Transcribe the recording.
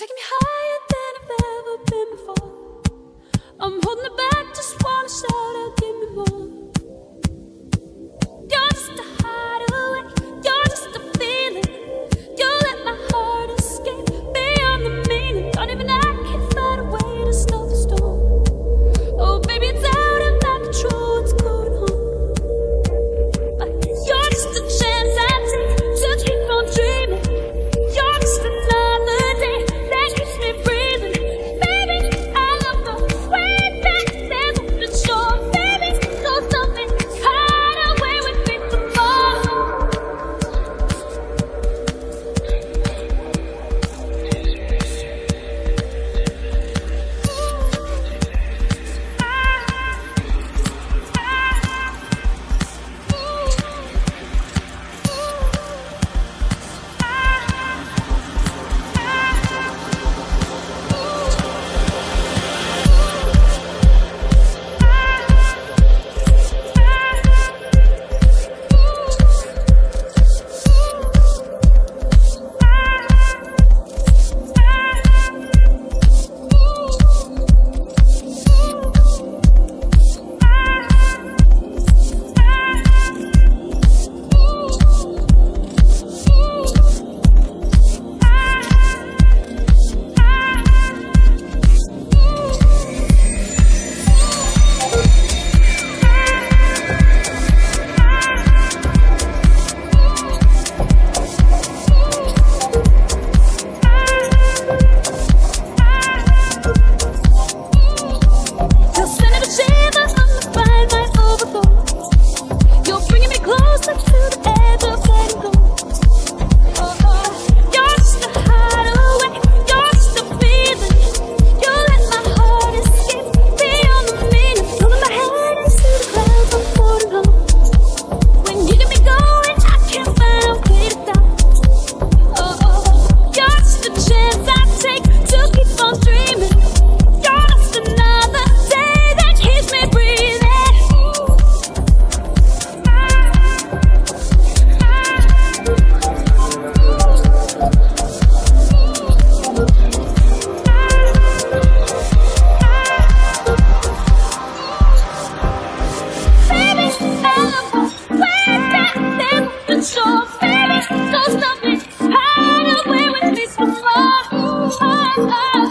Taking me higher than I've ever been before. I'm holding it back, just wanna shout out, give me more. Oh.